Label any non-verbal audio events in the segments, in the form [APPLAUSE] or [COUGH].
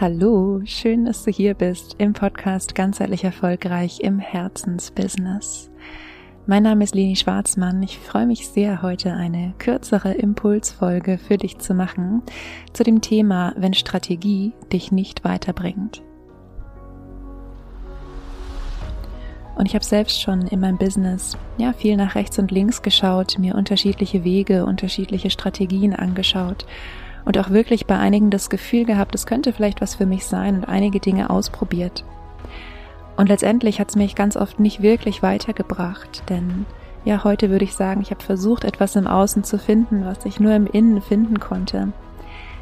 Hallo, schön, dass du hier bist im Podcast Ganzheitlich Erfolgreich im Herzensbusiness. Mein Name ist Leni Schwarzmann. Ich freue mich sehr, heute eine kürzere Impulsfolge für dich zu machen zu dem Thema, wenn Strategie dich nicht weiterbringt. Und ich habe selbst schon in meinem Business ja viel nach rechts und links geschaut, mir unterschiedliche Wege, unterschiedliche Strategien angeschaut und auch wirklich bei einigen das Gefühl gehabt, es könnte vielleicht was für mich sein und einige Dinge ausprobiert. Und letztendlich hat es mich ganz oft nicht wirklich weitergebracht, denn ja, heute würde ich sagen, ich habe versucht, etwas im Außen zu finden, was ich nur im Innen finden konnte.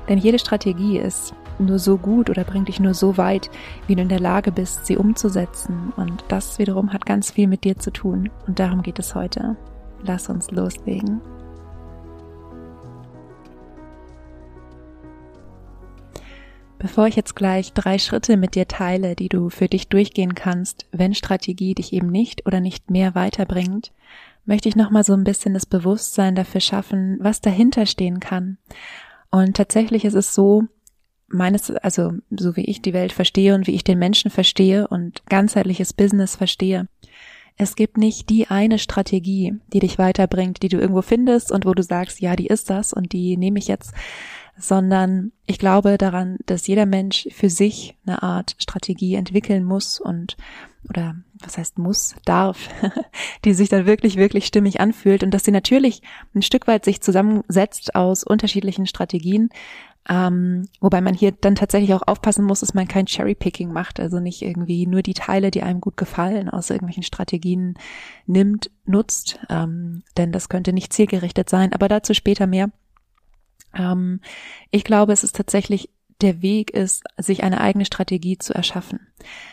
Denn jede Strategie ist nur so gut oder bringt dich nur so weit, wie du in der Lage bist, sie umzusetzen. Und das wiederum hat ganz viel mit dir zu tun. Und darum geht es heute. Lass uns loslegen. Bevor ich jetzt gleich drei Schritte mit dir teile, die du für dich durchgehen kannst, wenn Strategie dich eben nicht oder nicht mehr weiterbringt, möchte ich nochmal so ein bisschen das Bewusstsein dafür schaffen, was dahinter stehen kann. Und tatsächlich ist es so, meines, also so wie ich die Welt verstehe und wie ich den Menschen verstehe und ganzheitliches Business verstehe. Es gibt nicht die eine Strategie, die dich weiterbringt, die du irgendwo findest und wo du sagst, ja, die ist das und die nehme ich jetzt, sondern ich glaube daran, dass jeder Mensch für sich eine Art Strategie entwickeln muss und oder was heißt muss, darf, [LAUGHS] die sich dann wirklich, wirklich stimmig anfühlt und dass sie natürlich ein Stück weit sich zusammensetzt aus unterschiedlichen Strategien, ähm, wobei man hier dann tatsächlich auch aufpassen muss, dass man kein Cherry-Picking macht, also nicht irgendwie nur die Teile, die einem gut gefallen, aus irgendwelchen Strategien nimmt, nutzt, ähm, denn das könnte nicht zielgerichtet sein, aber dazu später mehr. Ähm, ich glaube, es ist tatsächlich der Weg ist, sich eine eigene Strategie zu erschaffen.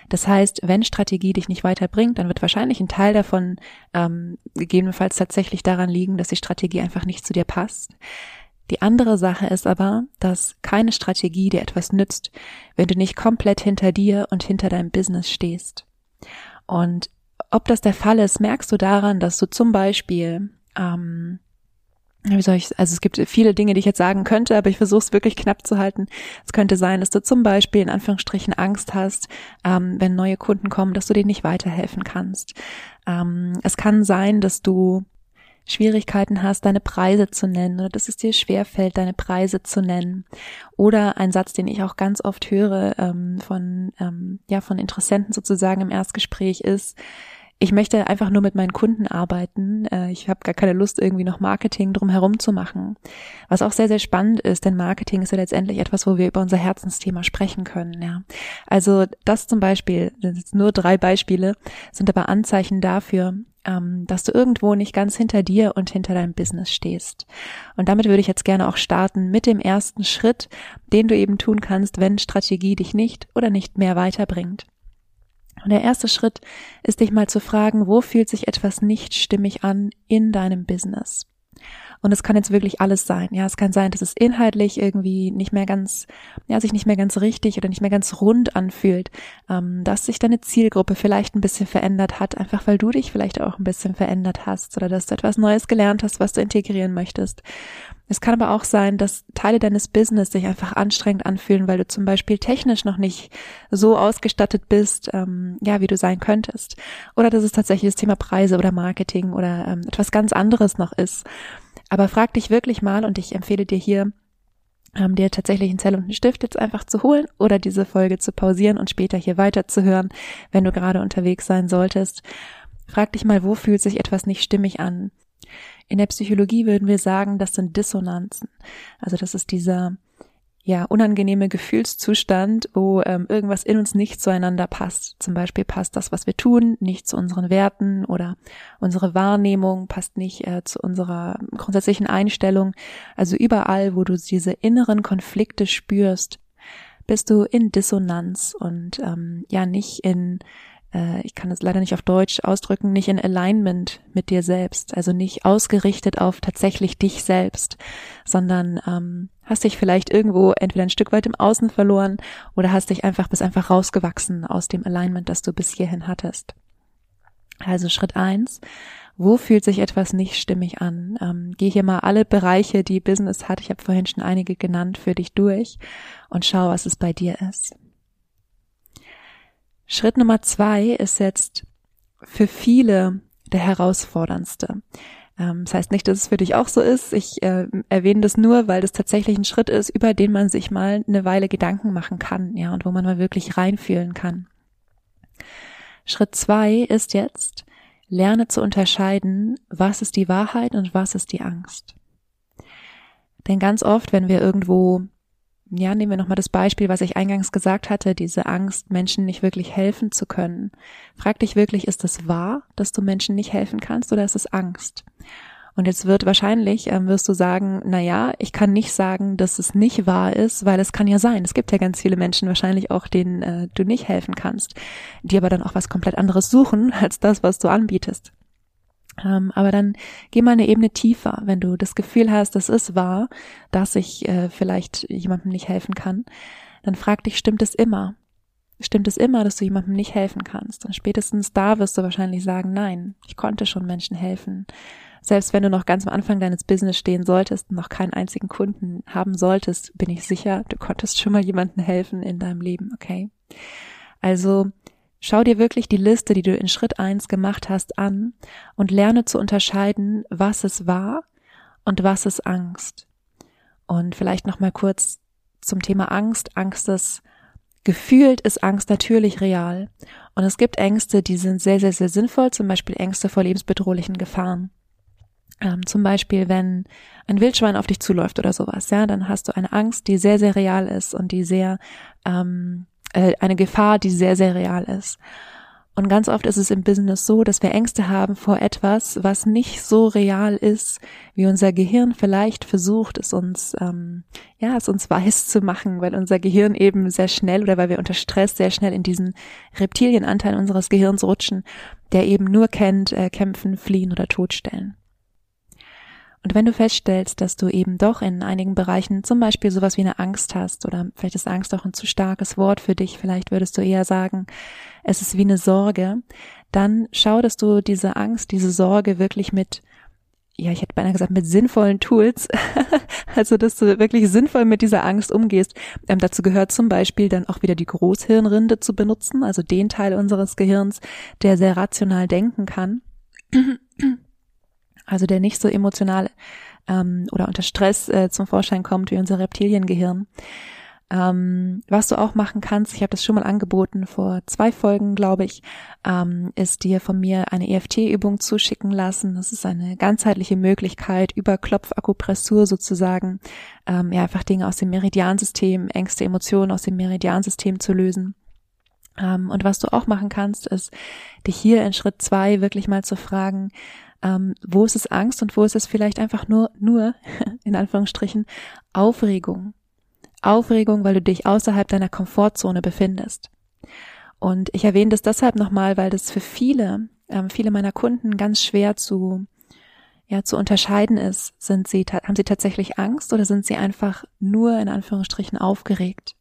Das heißt, wenn Strategie dich nicht weiterbringt, dann wird wahrscheinlich ein Teil davon ähm, gegebenenfalls tatsächlich daran liegen, dass die Strategie einfach nicht zu dir passt. Die andere Sache ist aber, dass keine Strategie dir etwas nützt, wenn du nicht komplett hinter dir und hinter deinem Business stehst. Und ob das der Fall ist, merkst du daran, dass du zum Beispiel ähm, wie soll ich, also es gibt viele Dinge, die ich jetzt sagen könnte, aber ich versuche es wirklich knapp zu halten. Es könnte sein, dass du zum Beispiel in Anführungsstrichen Angst hast, ähm, wenn neue Kunden kommen, dass du denen nicht weiterhelfen kannst. Ähm, es kann sein, dass du Schwierigkeiten hast, deine Preise zu nennen oder dass es dir schwerfällt, deine Preise zu nennen. Oder ein Satz, den ich auch ganz oft höre ähm, von, ähm, ja, von Interessenten sozusagen im Erstgespräch ist, ich möchte einfach nur mit meinen Kunden arbeiten. Äh, ich habe gar keine Lust, irgendwie noch Marketing drumherum zu machen. Was auch sehr, sehr spannend ist, denn Marketing ist ja letztendlich etwas, wo wir über unser Herzensthema sprechen können. Ja. Also das zum Beispiel, das sind nur drei Beispiele, sind aber Anzeichen dafür, ähm, dass du irgendwo nicht ganz hinter dir und hinter deinem Business stehst. Und damit würde ich jetzt gerne auch starten mit dem ersten Schritt, den du eben tun kannst, wenn Strategie dich nicht oder nicht mehr weiterbringt. Und der erste Schritt ist dich mal zu fragen, wo fühlt sich etwas nicht stimmig an in deinem Business? Und es kann jetzt wirklich alles sein. Ja, es kann sein, dass es inhaltlich irgendwie nicht mehr ganz, ja, sich nicht mehr ganz richtig oder nicht mehr ganz rund anfühlt, ähm, dass sich deine Zielgruppe vielleicht ein bisschen verändert hat, einfach weil du dich vielleicht auch ein bisschen verändert hast oder dass du etwas Neues gelernt hast, was du integrieren möchtest. Es kann aber auch sein, dass Teile deines Business sich einfach anstrengend anfühlen, weil du zum Beispiel technisch noch nicht so ausgestattet bist, ähm, ja, wie du sein könntest. Oder dass es tatsächlich das Thema Preise oder Marketing oder ähm, etwas ganz anderes noch ist. Aber frag dich wirklich mal und ich empfehle dir hier, ähm, dir tatsächlich einen Zell und einen Stift jetzt einfach zu holen oder diese Folge zu pausieren und später hier weiterzuhören, wenn du gerade unterwegs sein solltest. Frag dich mal, wo fühlt sich etwas nicht stimmig an? In der Psychologie würden wir sagen, das sind Dissonanzen. Also das ist dieser ja, unangenehme Gefühlszustand, wo ähm, irgendwas in uns nicht zueinander passt. Zum Beispiel passt das, was wir tun, nicht zu unseren Werten oder unsere Wahrnehmung passt nicht äh, zu unserer grundsätzlichen Einstellung. Also überall, wo du diese inneren Konflikte spürst, bist du in Dissonanz und ähm, ja nicht in äh, ich kann es leider nicht auf Deutsch ausdrücken, nicht in Alignment mit dir selbst, also nicht ausgerichtet auf tatsächlich dich selbst, sondern ähm, hast dich vielleicht irgendwo entweder ein Stück weit im Außen verloren oder hast dich einfach bis einfach rausgewachsen aus dem Alignment, das du bis hierhin hattest. Also Schritt eins, wo fühlt sich etwas nicht stimmig an? Ähm, geh hier mal alle Bereiche, die Business hat, ich habe vorhin schon einige genannt, für dich durch und schau, was es bei dir ist. Schritt Nummer zwei ist jetzt für viele der herausforderndste. Ähm, das heißt nicht, dass es für dich auch so ist. Ich äh, erwähne das nur, weil das tatsächlich ein Schritt ist, über den man sich mal eine Weile Gedanken machen kann, ja, und wo man mal wirklich reinfühlen kann. Schritt zwei ist jetzt, lerne zu unterscheiden, was ist die Wahrheit und was ist die Angst. Denn ganz oft, wenn wir irgendwo, ja, nehmen wir nochmal das Beispiel, was ich eingangs gesagt hatte, diese Angst, Menschen nicht wirklich helfen zu können. Frag dich wirklich, ist es wahr, dass du Menschen nicht helfen kannst oder ist es Angst? Und jetzt wird wahrscheinlich, ähm, wirst du sagen, na ja, ich kann nicht sagen, dass es nicht wahr ist, weil es kann ja sein. Es gibt ja ganz viele Menschen wahrscheinlich auch, denen äh, du nicht helfen kannst, die aber dann auch was komplett anderes suchen [LAUGHS] als das, was du anbietest. Ähm, aber dann geh mal eine Ebene tiefer, wenn du das Gefühl hast, es ist wahr, dass ich äh, vielleicht jemandem nicht helfen kann, dann frag dich, stimmt es immer? Stimmt es immer, dass du jemandem nicht helfen kannst? Und spätestens da wirst du wahrscheinlich sagen, nein, ich konnte schon Menschen helfen. Selbst wenn du noch ganz am Anfang deines Business stehen solltest und noch keinen einzigen Kunden haben solltest, bin ich sicher, du konntest schon mal jemandem helfen in deinem Leben, okay? Also schau dir wirklich die Liste, die du in Schritt eins gemacht hast, an und lerne zu unterscheiden, was es war und was ist Angst. Und vielleicht noch mal kurz zum Thema Angst. Angst ist Gefühlt ist Angst natürlich real. Und es gibt Ängste, die sind sehr, sehr, sehr sinnvoll, zum Beispiel Ängste vor lebensbedrohlichen Gefahren. Ähm, zum Beispiel, wenn ein Wildschwein auf dich zuläuft oder sowas, ja, dann hast du eine Angst, die sehr, sehr real ist und die sehr, ähm, äh, eine Gefahr, die sehr, sehr real ist. Und ganz oft ist es im Business so, dass wir Ängste haben vor etwas, was nicht so real ist, wie unser Gehirn vielleicht versucht, es uns, ähm, ja, es uns weiß zu machen, weil unser Gehirn eben sehr schnell oder weil wir unter Stress sehr schnell in diesen Reptilienanteil unseres Gehirns rutschen, der eben nur kennt, äh, kämpfen, fliehen oder totstellen. Und wenn du feststellst, dass du eben doch in einigen Bereichen zum Beispiel sowas wie eine Angst hast oder vielleicht ist Angst auch ein zu starkes Wort für dich, vielleicht würdest du eher sagen, es ist wie eine Sorge, dann schau, dass du diese Angst, diese Sorge wirklich mit ja, ich hätte beinahe gesagt, mit sinnvollen Tools, [LAUGHS] also dass du wirklich sinnvoll mit dieser Angst umgehst. Ähm, dazu gehört zum Beispiel dann auch wieder die Großhirnrinde zu benutzen, also den Teil unseres Gehirns, der sehr rational denken kann also der nicht so emotional ähm, oder unter Stress äh, zum Vorschein kommt wie unser Reptiliengehirn. Ähm, was du auch machen kannst, ich habe das schon mal angeboten vor zwei Folgen, glaube ich, ähm, ist dir von mir eine EFT-Übung zuschicken lassen. Das ist eine ganzheitliche Möglichkeit, über Klopfakupressur sozusagen, ähm, ja, einfach Dinge aus dem Meridiansystem, Ängste, Emotionen aus dem Meridiansystem zu lösen. Ähm, und was du auch machen kannst, ist, dich hier in Schritt zwei wirklich mal zu fragen, ähm, wo ist es Angst und wo ist es vielleicht einfach nur, nur, [LAUGHS] in Anführungsstrichen, Aufregung. Aufregung, weil du dich außerhalb deiner Komfortzone befindest. Und ich erwähne das deshalb nochmal, weil das für viele, ähm, viele meiner Kunden ganz schwer zu, ja, zu unterscheiden ist. Sind sie, haben sie tatsächlich Angst oder sind sie einfach nur in Anführungsstrichen aufgeregt?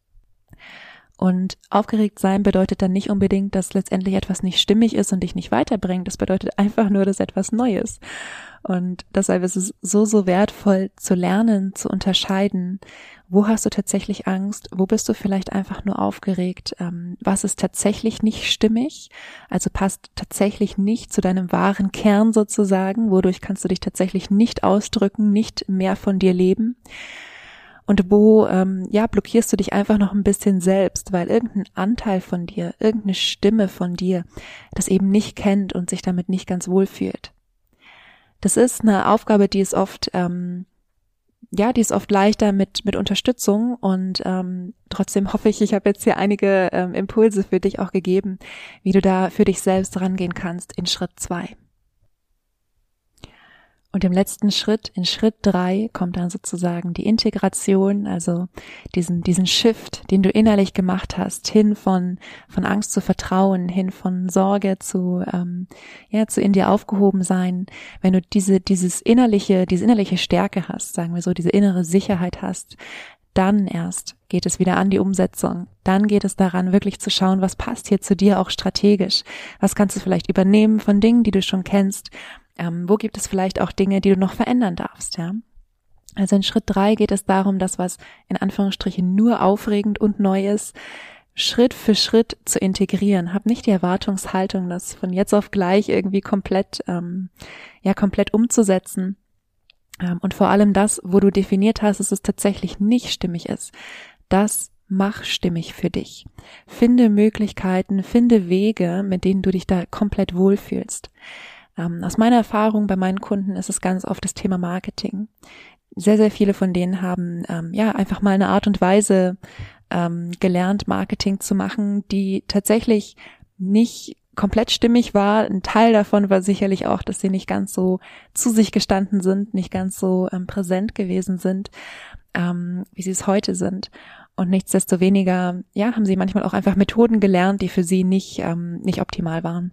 Und aufgeregt sein bedeutet dann nicht unbedingt, dass letztendlich etwas nicht stimmig ist und dich nicht weiterbringt. Das bedeutet [LAUGHS] einfach nur, dass etwas neu ist. Und deshalb ist es so, so wertvoll zu lernen, zu unterscheiden, wo hast du tatsächlich Angst, wo bist du vielleicht einfach nur aufgeregt, ähm, was ist tatsächlich nicht stimmig, also passt tatsächlich nicht zu deinem wahren Kern sozusagen, wodurch kannst du dich tatsächlich nicht ausdrücken, nicht mehr von dir leben und wo ähm, ja blockierst du dich einfach noch ein bisschen selbst, weil irgendein Anteil von dir, irgendeine Stimme von dir das eben nicht kennt und sich damit nicht ganz wohl fühlt. Das ist eine Aufgabe, die ist oft ähm, ja, die ist oft leichter mit mit Unterstützung und ähm, trotzdem hoffe ich, ich habe jetzt hier einige ähm, Impulse für dich auch gegeben, wie du da für dich selbst rangehen kannst in Schritt zwei. Und im letzten Schritt, in Schritt drei, kommt dann sozusagen die Integration, also diesen, diesen Shift, den du innerlich gemacht hast, hin von, von Angst zu Vertrauen, hin von Sorge zu, ähm, ja, zu in dir aufgehoben sein. Wenn du diese, dieses innerliche, diese innerliche Stärke hast, sagen wir so, diese innere Sicherheit hast, dann erst geht es wieder an die Umsetzung. Dann geht es daran, wirklich zu schauen, was passt hier zu dir auch strategisch. Was kannst du vielleicht übernehmen von Dingen, die du schon kennst? Ähm, wo gibt es vielleicht auch Dinge, die du noch verändern darfst, ja? Also in Schritt drei geht es darum, das, was in Anführungsstrichen nur aufregend und neu ist, Schritt für Schritt zu integrieren. Hab nicht die Erwartungshaltung, das von jetzt auf gleich irgendwie komplett, ähm, ja, komplett umzusetzen. Ähm, und vor allem das, wo du definiert hast, dass es tatsächlich nicht stimmig ist. Das mach stimmig für dich. Finde Möglichkeiten, finde Wege, mit denen du dich da komplett wohlfühlst. Ähm, aus meiner Erfahrung bei meinen Kunden ist es ganz oft das Thema Marketing. Sehr, sehr viele von denen haben ähm, ja einfach mal eine Art und Weise ähm, gelernt, Marketing zu machen, die tatsächlich nicht komplett stimmig war. Ein Teil davon war sicherlich auch, dass sie nicht ganz so zu sich gestanden sind, nicht ganz so ähm, präsent gewesen sind, ähm, wie sie es heute sind. Und nichtsdestoweniger, ja, haben sie manchmal auch einfach Methoden gelernt, die für sie nicht, ähm, nicht optimal waren.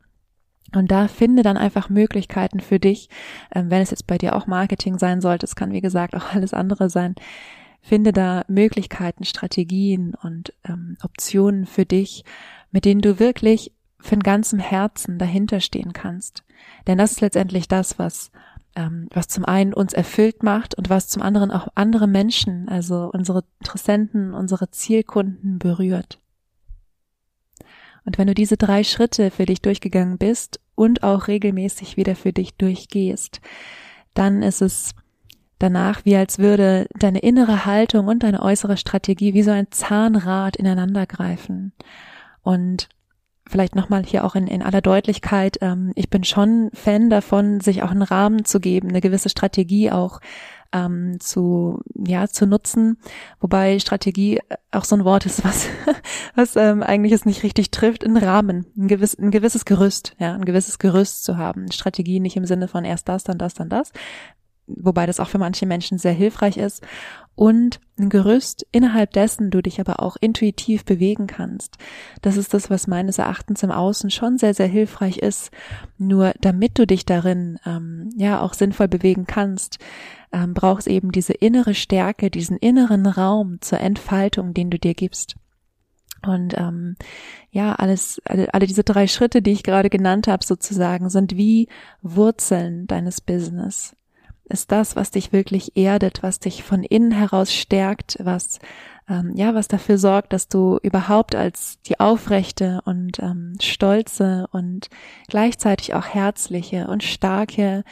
Und da finde dann einfach Möglichkeiten für dich, ähm, wenn es jetzt bei dir auch Marketing sein sollte, es kann wie gesagt auch alles andere sein, finde da Möglichkeiten, Strategien und ähm, Optionen für dich, mit denen du wirklich von ganzem Herzen dahinter stehen kannst. Denn das ist letztendlich das, was ähm, was zum einen uns erfüllt macht und was zum anderen auch andere Menschen, also unsere Interessenten, unsere Zielkunden berührt. Und wenn du diese drei Schritte für dich durchgegangen bist und auch regelmäßig wieder für dich durchgehst, dann ist es danach wie als würde deine innere Haltung und deine äußere Strategie wie so ein Zahnrad ineinander greifen. Und vielleicht nochmal hier auch in, in aller Deutlichkeit, ähm, ich bin schon Fan davon, sich auch einen Rahmen zu geben, eine gewisse Strategie auch ähm, zu ja zu nutzen, wobei Strategie auch so ein Wort ist, was [LAUGHS] was ähm, eigentlich es nicht richtig trifft, ein Rahmen, ein, gewiss, ein gewisses Gerüst, ja, ein gewisses Gerüst zu haben. Strategie nicht im Sinne von erst das, dann das, dann das, wobei das auch für manche Menschen sehr hilfreich ist und ein Gerüst, innerhalb dessen du dich aber auch intuitiv bewegen kannst. Das ist das, was meines Erachtens im Außen schon sehr, sehr hilfreich ist. Nur damit du dich darin ähm, ja auch sinnvoll bewegen kannst, ähm, brauchst eben diese innere Stärke, diesen inneren Raum zur Entfaltung, den du dir gibst. Und ähm, ja, alles, alle, alle diese drei Schritte, die ich gerade genannt habe, sozusagen, sind wie Wurzeln deines Business ist das, was dich wirklich erdet, was dich von innen heraus stärkt, was ähm, ja, was dafür sorgt, dass du überhaupt als die aufrechte und ähm, stolze und gleichzeitig auch herzliche und starke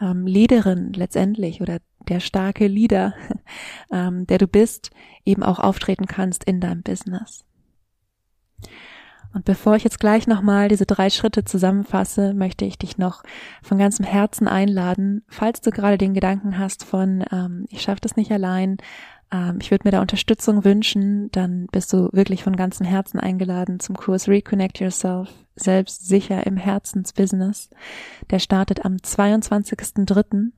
ähm, Leaderin letztendlich oder der starke Leader, [LAUGHS] ähm, der du bist, eben auch auftreten kannst in deinem Business. Und bevor ich jetzt gleich nochmal diese drei Schritte zusammenfasse, möchte ich dich noch von ganzem Herzen einladen, falls du gerade den Gedanken hast von, ähm, ich schaffe das nicht allein, ähm, ich würde mir da Unterstützung wünschen, dann bist du wirklich von ganzem Herzen eingeladen zum Kurs Reconnect Yourself, selbst sicher im Herzensbusiness. Der startet am 22.03.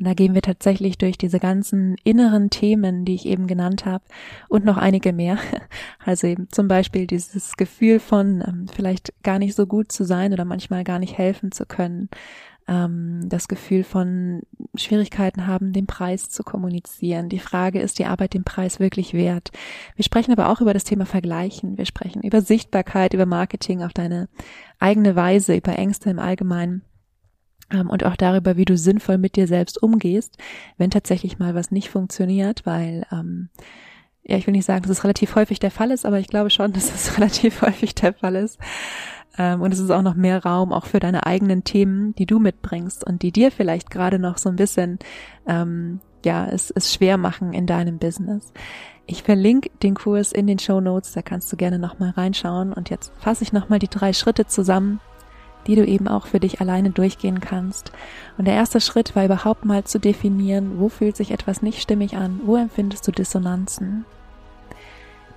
Und da gehen wir tatsächlich durch diese ganzen inneren Themen, die ich eben genannt habe und noch einige mehr. [LAUGHS] Also eben zum Beispiel dieses Gefühl von ähm, vielleicht gar nicht so gut zu sein oder manchmal gar nicht helfen zu können. Ähm, das Gefühl von Schwierigkeiten haben, den Preis zu kommunizieren. Die Frage ist die Arbeit den Preis wirklich wert? Wir sprechen aber auch über das Thema Vergleichen. Wir sprechen über Sichtbarkeit, über Marketing auf deine eigene Weise, über Ängste im Allgemeinen und auch darüber, wie du sinnvoll mit dir selbst umgehst, wenn tatsächlich mal was nicht funktioniert, weil ähm, ja, ich will nicht sagen, dass es relativ häufig der Fall ist, aber ich glaube schon, [LAUGHS] dass es relativ häufig der Fall ist. Ähm, und es ist auch noch mehr Raum auch für deine eigenen Themen, die du mitbringst und die dir vielleicht gerade noch so ein bisschen ähm, ja, es, es schwer machen in deinem Business. Ich verlinke den Kurs in den Show Notes, da kannst du gerne nochmal reinschauen. Und jetzt fasse ich nochmal die drei Schritte zusammen, die du eben auch für dich alleine durchgehen kannst. Und der erste Schritt war überhaupt mal zu definieren, wo fühlt sich etwas nicht stimmig an, wo empfindest du Dissonanzen.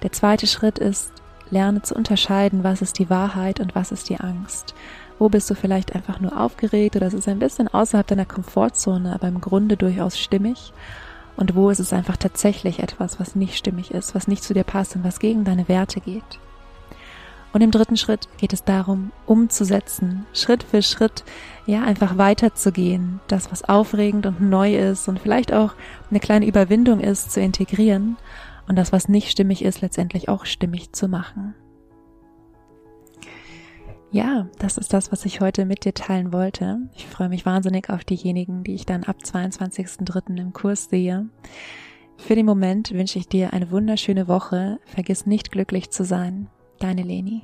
Der zweite Schritt ist, lerne zu unterscheiden, was ist die Wahrheit und was ist die Angst. Wo bist du vielleicht einfach nur aufgeregt oder es ist ein bisschen außerhalb deiner Komfortzone, aber im Grunde durchaus stimmig? Und wo ist es einfach tatsächlich etwas, was nicht stimmig ist, was nicht zu dir passt und was gegen deine Werte geht? Und im dritten Schritt geht es darum, umzusetzen, Schritt für Schritt, ja, einfach weiterzugehen, das, was aufregend und neu ist und vielleicht auch eine kleine Überwindung ist, zu integrieren und das, was nicht stimmig ist, letztendlich auch stimmig zu machen. Ja, das ist das, was ich heute mit dir teilen wollte. Ich freue mich wahnsinnig auf diejenigen, die ich dann ab 22.03. im Kurs sehe. Für den Moment wünsche ich dir eine wunderschöne Woche. Vergiss nicht glücklich zu sein. Deine Leni.